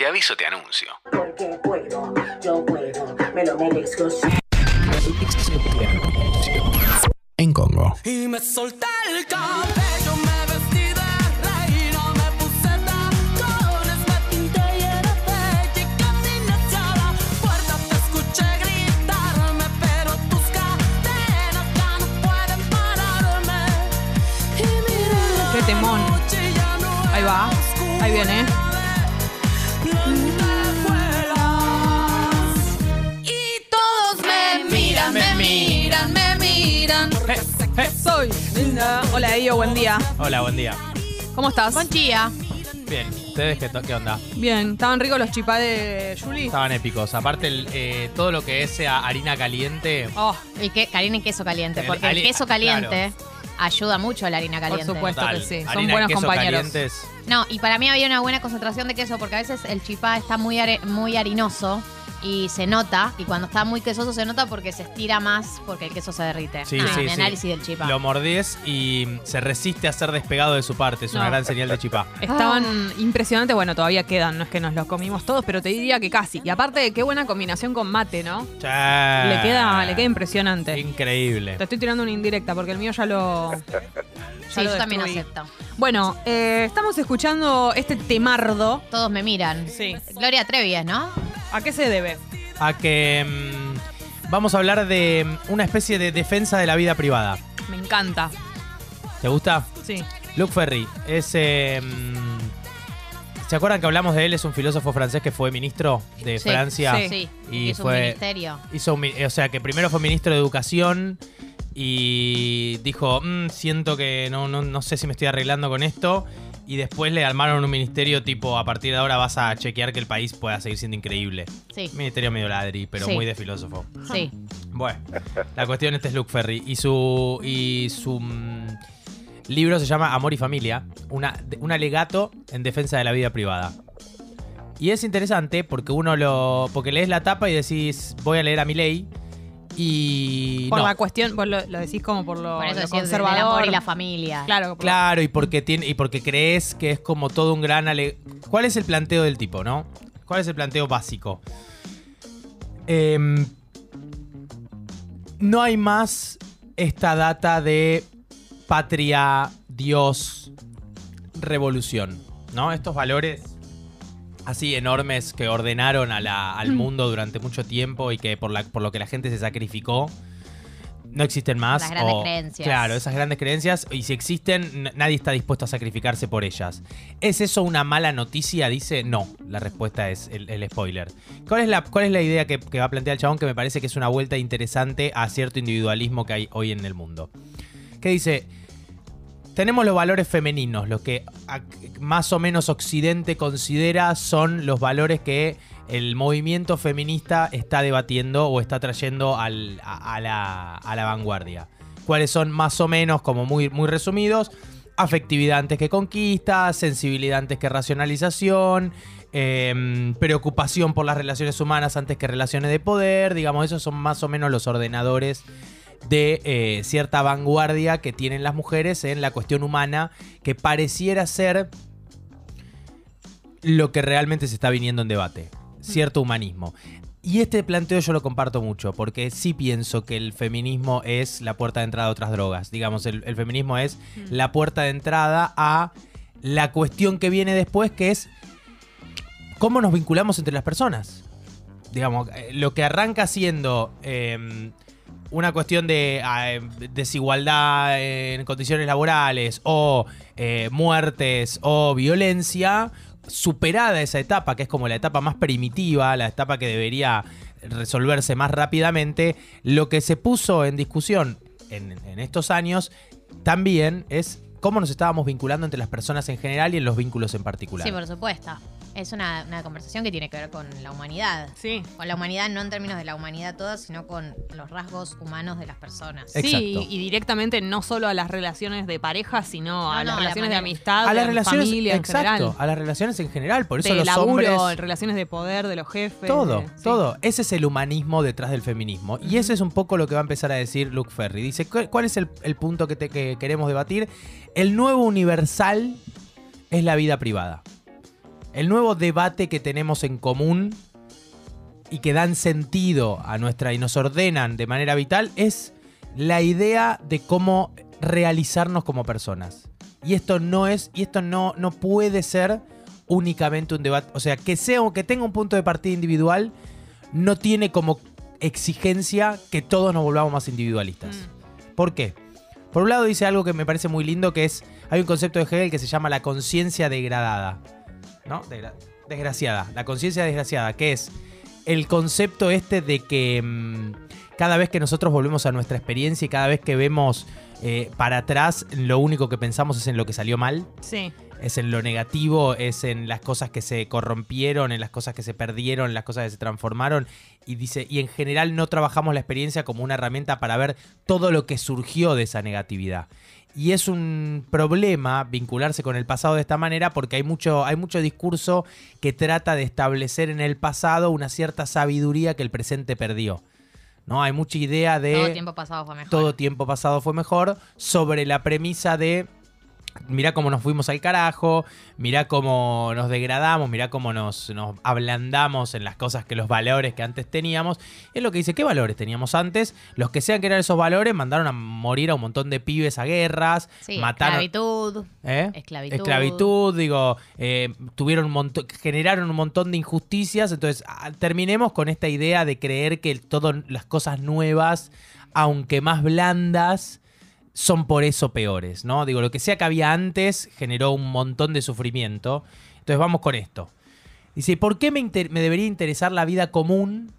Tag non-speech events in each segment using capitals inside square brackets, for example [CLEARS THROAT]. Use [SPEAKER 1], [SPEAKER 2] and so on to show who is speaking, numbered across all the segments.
[SPEAKER 1] Te aviso, te anuncio.
[SPEAKER 2] Porque puedo, yo puedo, me lo merezco.
[SPEAKER 1] En Congo.
[SPEAKER 3] Y me solté el cabello, me vestí de reina, me puse tacones, me pinté y era bella y caminé hacia la puerta. Te escuché gritarme, pero tus cadenas ya no pueden pararme. Y mira
[SPEAKER 4] Qué temón.
[SPEAKER 3] ya no
[SPEAKER 4] Ahí va.
[SPEAKER 3] Y todos me miran, me miran, me miran.
[SPEAKER 4] Soy linda. Hola, Dio, buen día.
[SPEAKER 5] Hola, buen día.
[SPEAKER 4] ¿Cómo estás?
[SPEAKER 6] Buen día.
[SPEAKER 5] Bien, ¿ustedes qué, to- qué onda?
[SPEAKER 4] Bien, ¿estaban ricos los chipá de Julie?
[SPEAKER 5] Estaban épicos. Aparte, el, eh, todo lo que es eh, harina caliente.
[SPEAKER 4] Oh,
[SPEAKER 6] El que, harina y queso caliente,
[SPEAKER 5] El
[SPEAKER 6] porque el,
[SPEAKER 5] ali-
[SPEAKER 6] queso caliente ayuda mucho a la harina
[SPEAKER 4] por
[SPEAKER 6] caliente.
[SPEAKER 4] supuesto
[SPEAKER 5] total,
[SPEAKER 4] que sí. Son
[SPEAKER 5] harina
[SPEAKER 4] buenos
[SPEAKER 5] queso
[SPEAKER 4] compañeros.
[SPEAKER 5] calientes.
[SPEAKER 6] No, y para mí había una buena concentración de queso porque a veces el chipá está muy, are- muy harinoso y se nota, y cuando está muy quesoso se nota porque se estira más porque el queso se derrite.
[SPEAKER 5] Sí,
[SPEAKER 6] Ah,
[SPEAKER 5] sí,
[SPEAKER 6] mi
[SPEAKER 5] sí.
[SPEAKER 6] análisis del chipá.
[SPEAKER 5] Lo mordés y se resiste a ser despegado de su parte. Es una
[SPEAKER 4] No.
[SPEAKER 5] gran señal de chipá.
[SPEAKER 4] Estaban
[SPEAKER 6] Ah.
[SPEAKER 4] impresionantes, bueno, todavía quedan, no es que nos los comimos todos, pero te diría que casi. Y aparte, qué buena combinación con mate, ¿no?
[SPEAKER 5] Che.
[SPEAKER 4] Le queda, le queda impresionante.
[SPEAKER 5] Increíble.
[SPEAKER 4] Te estoy tirando una indirecta porque el mío ya lo. ya
[SPEAKER 6] sí,
[SPEAKER 4] lo
[SPEAKER 6] yo también
[SPEAKER 4] destruí.
[SPEAKER 6] acepto.
[SPEAKER 4] Bueno, eh, estamos escuchando este temardo.
[SPEAKER 6] Todos me miran.
[SPEAKER 4] Sí.
[SPEAKER 6] Gloria Trevi es, ¿no?
[SPEAKER 4] ¿A qué se debe?
[SPEAKER 5] A que mm, vamos a hablar de mm, una especie de defensa de la vida privada.
[SPEAKER 4] Me encanta.
[SPEAKER 5] ¿Te gusta?
[SPEAKER 4] Sí.
[SPEAKER 5] Luc Ferry es. eh, mm, ¿Se acuerdan que hablamos de él? Es un filósofo francés que fue ministro de
[SPEAKER 6] Sí,
[SPEAKER 5] Francia.
[SPEAKER 4] sí.
[SPEAKER 6] Sí.
[SPEAKER 5] Y
[SPEAKER 6] es
[SPEAKER 5] fue-
[SPEAKER 6] un ministerio.
[SPEAKER 5] Hizo un o sea, que primero fue ministro de Educación y dijo, "Mm, siento que no, no, no sé si me estoy arreglando con esto. Y después le armaron un ministerio tipo, a partir de ahora vas a chequear que el país pueda seguir siendo increíble.
[SPEAKER 6] Sí,
[SPEAKER 5] Ministerio medio ladri, pero
[SPEAKER 6] Sí.
[SPEAKER 5] muy de filósofo.
[SPEAKER 6] sí.
[SPEAKER 5] Bueno, la cuestión este es Luke Ferry. Y su, y su mm, libro se llama Amor y Familia, una, un alegato en defensa de la vida privada. Y es interesante porque uno lo. porque lees la tapa y decís, voy a leer a mi ley. Y.
[SPEAKER 4] Por
[SPEAKER 5] no.
[SPEAKER 4] la cuestión, vos lo, lo decís como por lo,
[SPEAKER 6] Por eso
[SPEAKER 4] lo
[SPEAKER 6] el
[SPEAKER 4] conservador.
[SPEAKER 6] amor y la familia.
[SPEAKER 4] Claro, por-
[SPEAKER 5] Claro, y porque tiene, y porque crees que es como todo un gran ale- ¿Cuál es el planteo del tipo, no? ¿Cuál es el planteo básico? Em, no hay más esta data de patria, Dios, revolución, ¿no? Estos valores así enormes que ordenaron a la- al mundo durante mucho tiempo y que por, la, por lo que la gente se sacrificó, no existen más.
[SPEAKER 6] Las grandes
[SPEAKER 5] o-
[SPEAKER 6] creencias.
[SPEAKER 5] Claro, esas grandes creencias, y si existen, nadie está dispuesto a sacrificarse por ellas. ¿Es eso una mala noticia? Dice, no. La respuesta es el, el spoiler. ¿Cuál es la, cuál es la idea que, que va a plantear el chabón que me parece que es una vuelta interesante a cierto individualismo que hay hoy en el mundo? Que dice, tenemos los valores femeninos, los que más o menos Occidente considera son los valores que el movimiento feminista está debatiendo o está trayendo a, la, vanguardia. ¿Cuáles son más o menos, como muy, muy resumidos? Afectividad antes que conquista, sensibilidad antes que racionalización, em, preocupación por las relaciones humanas antes que relaciones de poder, digamos, esos son más o menos los ordenadores de eh, cierta vanguardia que tienen las mujeres en la cuestión humana que pareciera ser lo que realmente se está viniendo en debate. Cierto humanismo. Y este planteo yo lo comparto mucho, porque sí pienso que el feminismo es la puerta de entrada a otras drogas. Digamos, el, el feminismo es la puerta de entrada a la cuestión que viene después, que es cómo nos vinculamos entre las personas. Digamos, eh, lo que arranca siendo eh, una cuestión de eh, desigualdad en condiciones laborales o eh, muertes o violencia, superada esa etapa, que es como la etapa más primitiva, la etapa que debería resolverse más rápidamente, lo que se puso en discusión en estos años también es cómo nos estábamos vinculando entre las personas en general y en los vínculos en particular.
[SPEAKER 6] Sí, por supuesto. Es una, una conversación que tiene que ver con la humanidad.
[SPEAKER 4] Sí.
[SPEAKER 6] Con la humanidad no en términos de la humanidad toda, sino con los rasgos humanos de las personas.
[SPEAKER 5] Exacto.
[SPEAKER 4] Sí, y, directamente no solo a las relaciones de pareja, sino a
[SPEAKER 6] No,
[SPEAKER 4] las
[SPEAKER 6] no, a la
[SPEAKER 4] relaciones de amistad,
[SPEAKER 5] a las
[SPEAKER 4] de
[SPEAKER 5] relaciones,
[SPEAKER 4] familia en
[SPEAKER 5] exacto,
[SPEAKER 4] general.
[SPEAKER 5] a las relaciones en general, por eso
[SPEAKER 4] de
[SPEAKER 5] los
[SPEAKER 4] laburo,
[SPEAKER 5] hombres
[SPEAKER 4] relaciones de poder de los jefes.
[SPEAKER 5] Todo,
[SPEAKER 4] de- sí.
[SPEAKER 5] todo. Ese es el humanismo detrás del feminismo. Y ese es un poco lo que va a empezar a decir Luke Ferry. Dice, ¿cu- ¿cuál es el, el punto que, te- que queremos debatir? El nuevo universal es la vida privada. El nuevo debate que tenemos en común y que dan sentido a nuestra y nos ordenan de manera vital es la idea de cómo realizarnos como personas. Y esto no es, y esto no, no puede ser únicamente un debate. O sea, que sea o que tenga un punto de partida individual, no tiene como exigencia que todos nos volvamos más individualistas. ¿Por qué? Por un lado dice algo que me parece muy lindo, que es, hay un concepto de Hegel que se llama la conciencia degradada. ¿No? Desgraciada. La conciencia desgraciada, que es el concepto este de que mm, cada vez que nosotros volvemos a nuestra experiencia y cada vez que vemos eh, para atrás, lo único que pensamos es en lo que salió mal
[SPEAKER 4] Sí.
[SPEAKER 5] Es en lo negativo, es en las cosas que se corrompieron, en las cosas que se perdieron, en las cosas que se transformaron. Y dice, y en general no trabajamos la experiencia como una herramienta para ver todo lo que surgió de esa negatividad. Y es un problema vincularse con el pasado de esta manera porque hay mucho, hay mucho discurso que trata de establecer en el pasado una cierta sabiduría que el presente perdió. ¿No? Hay mucha idea de
[SPEAKER 6] Todo tiempo pasado fue mejor.
[SPEAKER 5] todo tiempo pasado fue mejor, sobre la premisa de mirá cómo nos fuimos al carajo, mirá cómo nos degradamos, mirá cómo nos, nos ablandamos en las cosas que los valores que antes teníamos. Es lo que dice, ¿qué valores teníamos antes? Los que sean que eran esos valores mandaron a morir a un montón de pibes a guerras,
[SPEAKER 6] Sí,
[SPEAKER 5] mataron...
[SPEAKER 6] esclavitud.
[SPEAKER 5] ¿Eh?
[SPEAKER 6] Esclavitud.
[SPEAKER 5] Esclavitud, digo, eh, tuvieron un montón, generaron un montón de injusticias. Entonces, ah, terminemos con esta idea de creer que todas las cosas nuevas, aunque más blandas, son por eso peores, ¿no? Digo, lo que sea que había antes generó un montón de sufrimiento. Entonces, vamos con esto. Dice, ¿por qué me, debería interesar la vida común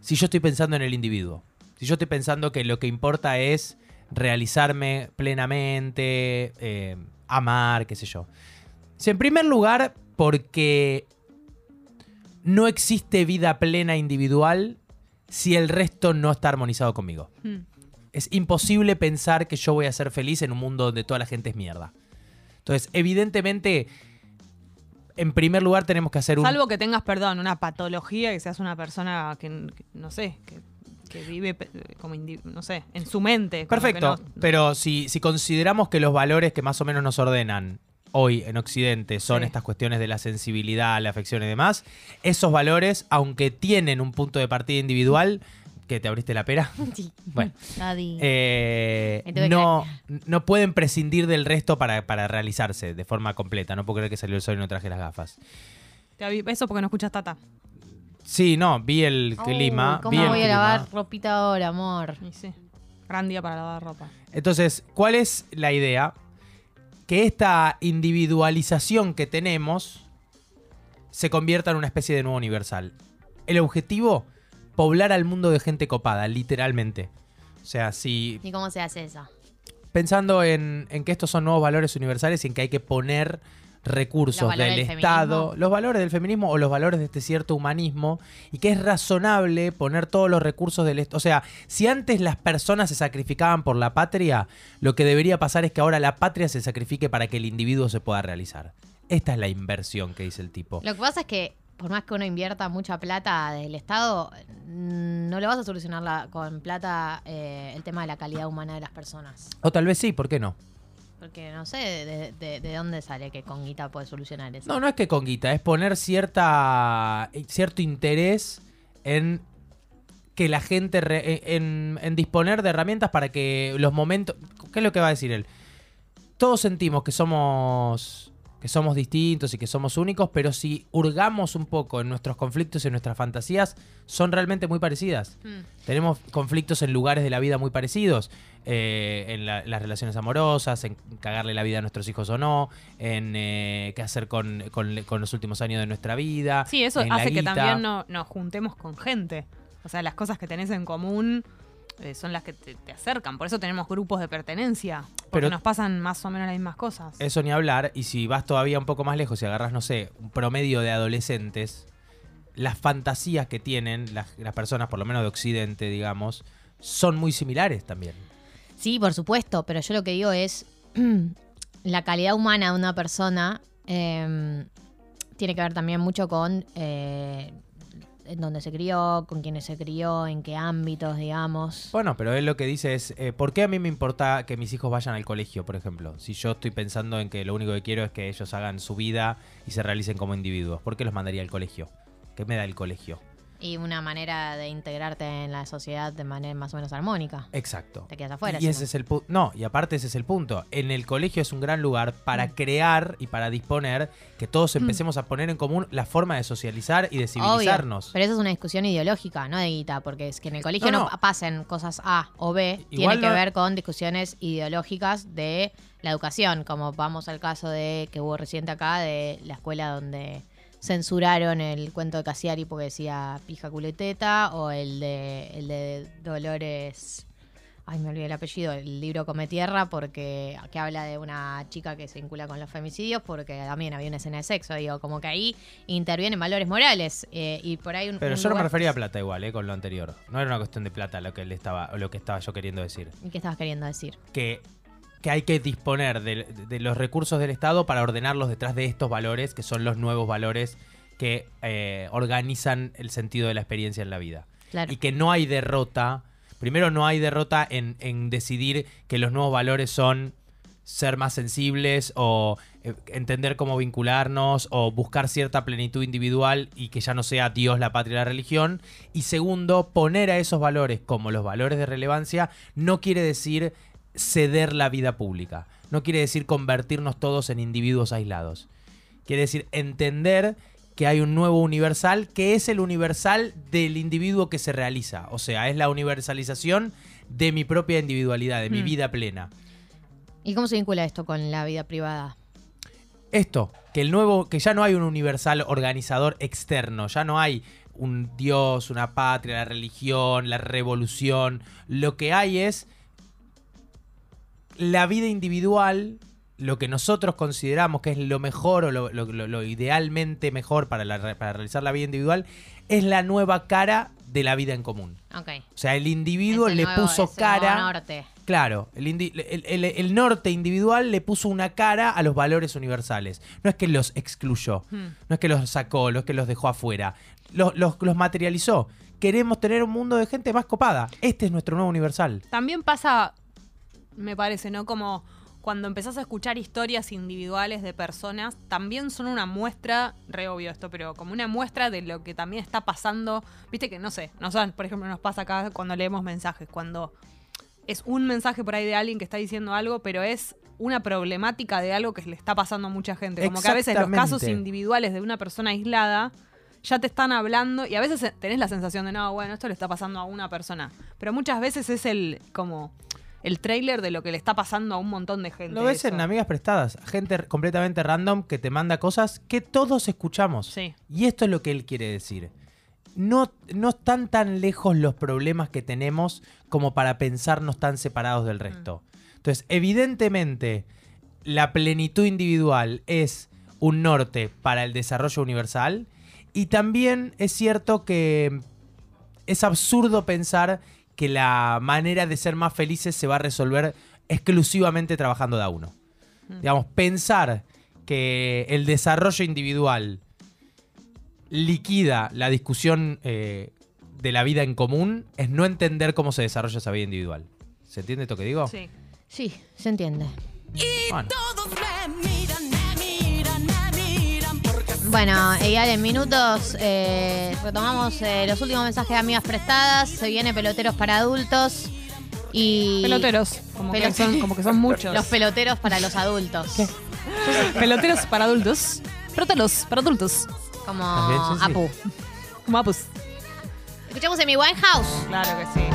[SPEAKER 5] si yo estoy pensando en el individuo? Si yo estoy pensando que lo que importa es realizarme plenamente, eh, amar, qué sé yo. Dice, en primer lugar, porque no existe vida plena individual si el resto no está armonizado conmigo.
[SPEAKER 4] Mm.
[SPEAKER 5] Es imposible pensar que yo voy a ser feliz en un mundo donde toda la gente es mierda. Entonces, evidentemente, en primer lugar tenemos que hacer un...
[SPEAKER 4] Salvo que tengas, perdón, una patología, que seas una persona que, que, no sé, que, que vive como, no sé, en su mente.
[SPEAKER 5] Perfecto,
[SPEAKER 4] no-
[SPEAKER 5] pero si, si consideramos que los valores que más o menos nos ordenan hoy en Occidente son
[SPEAKER 4] Sí.
[SPEAKER 5] estas cuestiones de la sensibilidad, la afección y demás, esos valores, aunque tienen un punto de partida individual, que te abriste la pera, [LAUGHS]
[SPEAKER 6] Sí.
[SPEAKER 5] bueno, eh, no, no pueden prescindir del resto para, para realizarse de forma completa. No puedo creer que salió el sol y no traje las gafas.
[SPEAKER 4] Eso porque no escuchas Tata.
[SPEAKER 5] Sí, no, vi el clima. vi
[SPEAKER 6] ¿Cómo
[SPEAKER 5] el
[SPEAKER 6] voy a lavar ropita ahora, amor?
[SPEAKER 4] Y sí. Gran día para lavar ropa.
[SPEAKER 5] Entonces, ¿cuál es la idea? Que esta individualización que tenemos se convierta en una especie de nuevo universal. El objetivo, poblar al mundo de gente copada, literalmente. O sea, si
[SPEAKER 6] ¿Y cómo se hace eso?
[SPEAKER 5] pensando en, en que estos son nuevos valores universales y en que hay que poner recursos del
[SPEAKER 6] del
[SPEAKER 5] Estado, los valores del feminismo o los valores de este cierto humanismo, y que es razonable poner todos los recursos del Estado. O sea, si antes las personas se sacrificaban por la patria, lo que debería pasar es que ahora la patria se sacrifique para que el individuo se pueda realizar. Esta es la inversión que dice el tipo.
[SPEAKER 6] Lo que pasa es que por más que uno invierta mucha plata del Estado, mm, no le vas a solucionar la- con plata eh, el tema de la calidad humana de las personas.
[SPEAKER 5] O tal vez sí, ¿por qué no?
[SPEAKER 6] Porque no sé de, de- de dónde sale que con guita puede solucionar eso.
[SPEAKER 5] No, no es que con guita, es poner cierta, cierto interés en que la gente, re- en, en disponer de herramientas para que los momentos... ¿Qué es lo que va a decir él? Todos sentimos que somos, que somos distintos y que somos únicos, pero si hurgamos un poco en nuestros conflictos y en nuestras fantasías, son realmente muy parecidas.
[SPEAKER 6] Mm.
[SPEAKER 5] Tenemos conflictos en lugares de la vida muy parecidos. eh, en la- las relaciones amorosas, en cagarle la vida a nuestros hijos o no, en eh, qué hacer con, con- con los últimos años de nuestra vida.
[SPEAKER 4] Sí, eso hace que también no- nos juntemos con gente. O sea, las cosas que tenés en común eh, son las que te, te acercan. Por eso tenemos grupos de pertenencia. Porque
[SPEAKER 5] Pero-
[SPEAKER 4] nos pasan más o menos las mismas cosas.
[SPEAKER 5] Eso ni hablar, y si vas todavía un poco más lejos y agarras, no sé, un promedio de adolescentes, las fantasías que tienen las, las personas, por lo menos de Occidente, digamos, son muy similares también.
[SPEAKER 6] Sí, por supuesto, pero yo lo que digo es [CLEARS THROAT] la calidad humana de una persona eh, tiene que ver también mucho con eh, en dónde se crió, con quiénes se crió, en qué ámbitos, digamos.
[SPEAKER 5] Bueno, pero él lo que dice es, eh, ¿por qué a mí me importa que mis hijos vayan al colegio, por ejemplo? Si yo estoy pensando en que lo único que quiero es que ellos hagan su vida y se realicen como individuos, ¿por qué los mandaría al colegio? ¿Qué me da el colegio?
[SPEAKER 6] Y una manera de integrarte en la sociedad de manera más o menos armónica.
[SPEAKER 5] Exacto.
[SPEAKER 6] Te quedas afuera.
[SPEAKER 5] Y ese
[SPEAKER 6] no.
[SPEAKER 5] es el punto. No, y aparte ese es el punto. En el colegio es un gran lugar para crear y para disponer que todos empecemos a poner en común la forma de socializar y de
[SPEAKER 6] Obvio,
[SPEAKER 5] civilizarnos.
[SPEAKER 6] pero eso es una discusión ideológica, no de guita, porque es que en el colegio no,
[SPEAKER 5] No, no.
[SPEAKER 6] pasen cosas A o B,
[SPEAKER 5] Igual
[SPEAKER 6] tiene que ver con discusiones ideológicas de la educación, como vamos al caso de que hubo reciente acá, de la escuela donde censuraron el cuento de Casiari porque decía pija culeteta, o el de, el de Dolores... Ay, me olvidé el apellido, el libro Come Tierra, porque que habla de una chica que se vincula con los femicidios, porque también había una escena de sexo, digo, como que ahí intervienen valores morales. eh, y por ahí un,
[SPEAKER 5] Pero
[SPEAKER 6] un
[SPEAKER 5] yo no me refería a plata igual, eh, con lo anterior. No era una cuestión de plata lo que él estaba, lo que estaba yo queriendo decir.
[SPEAKER 6] ¿Y ¿Qué estabas queriendo decir?
[SPEAKER 5] Que, que hay que disponer de, de los recursos del Estado para ordenarlos detrás de estos valores, que son los nuevos valores que eh, organizan el sentido de la experiencia en la vida.
[SPEAKER 6] Claro.
[SPEAKER 5] Y que no hay derrota. Primero, no hay derrota en, en decidir que los nuevos valores son ser más sensibles o eh, entender cómo vincularnos o buscar cierta plenitud individual y que ya no sea Dios, la patria la religión. Y segundo, poner a esos valores como los valores de relevancia no quiere decir ceder la vida pública. No quiere decir convertirnos todos en individuos aislados. Quiere decir entender que hay un nuevo universal que es el universal del individuo que se realiza. O sea, es la universalización de mi propia individualidad, de mi
[SPEAKER 6] Mm.
[SPEAKER 5] vida plena.
[SPEAKER 6] ¿Y cómo se vincula esto con la vida privada?
[SPEAKER 5] Esto, que el nuevo, que ya no hay un universal organizador externo, ya no hay un dios, una patria, la religión, la revolución. Lo que hay es la vida individual, lo que nosotros consideramos que es lo mejor o lo, lo- lo- lo idealmente mejor para, la- para realizar la vida individual, es la nueva cara de la vida en común. O sea, el individuo le
[SPEAKER 6] nuevo-
[SPEAKER 5] puso cara.
[SPEAKER 6] norte.
[SPEAKER 5] Claro, el, indi- el- el- el norte individual le puso una cara a los valores universales. No es que los excluyó,
[SPEAKER 4] Hmm.
[SPEAKER 5] no es que los sacó, no es que los dejó afuera. Los, los- los materializó. Queremos tener un mundo de gente más copada. Este es nuestro nuevo universal.
[SPEAKER 4] También pasa, me parece, ¿no? Como cuando empezás a escuchar historias individuales de personas, también son una muestra, re obvio esto, pero como una muestra de lo que también está pasando. Viste que, no sé, nosotros, por ejemplo, nos pasa acá cuando leemos mensajes, cuando es un mensaje por ahí de alguien que está diciendo algo, pero es una problemática de algo que le está pasando a mucha gente. Como que a veces los casos individuales de una persona aislada ya te están hablando y a veces tenés la sensación de, no, bueno, esto le está pasando a una persona. Pero muchas veces es el, como, el trailer de lo que le está pasando a un montón de gente.
[SPEAKER 5] Lo ves
[SPEAKER 4] eso.
[SPEAKER 5] en amigas prestadas. Gente completamente random que te manda cosas que todos escuchamos.
[SPEAKER 4] Sí.
[SPEAKER 5] Y esto es lo que él quiere decir. No, no están tan lejos los problemas que tenemos como para pensarnos tan separados del resto. Entonces, evidentemente, la plenitud individual es un norte para el desarrollo universal. Y también es cierto que es absurdo pensar que la manera de ser más felices se va a resolver exclusivamente trabajando de a uno. Digamos, pensar que el desarrollo individual liquida la discusión eh, de la vida en común es no entender cómo se desarrolla esa vida individual. ¿Se entiende esto que digo?
[SPEAKER 4] Sí.
[SPEAKER 6] Sí, se entiende.
[SPEAKER 5] Bueno.
[SPEAKER 3] Todos me miran,
[SPEAKER 6] Bueno, y en minutos eh, retomamos eh, los últimos mensajes de amigas prestadas. Se viene peloteros para adultos y
[SPEAKER 4] Peloteros, como, que son, como que son muchos.
[SPEAKER 6] los peloteros para los adultos.
[SPEAKER 4] Peloteros para adultos. Peloteros para adultos.
[SPEAKER 6] Como
[SPEAKER 5] También, sí, sí.
[SPEAKER 6] Apu.
[SPEAKER 4] Como apus.
[SPEAKER 6] Escuchamos en mi Winehouse.
[SPEAKER 4] Claro que sí.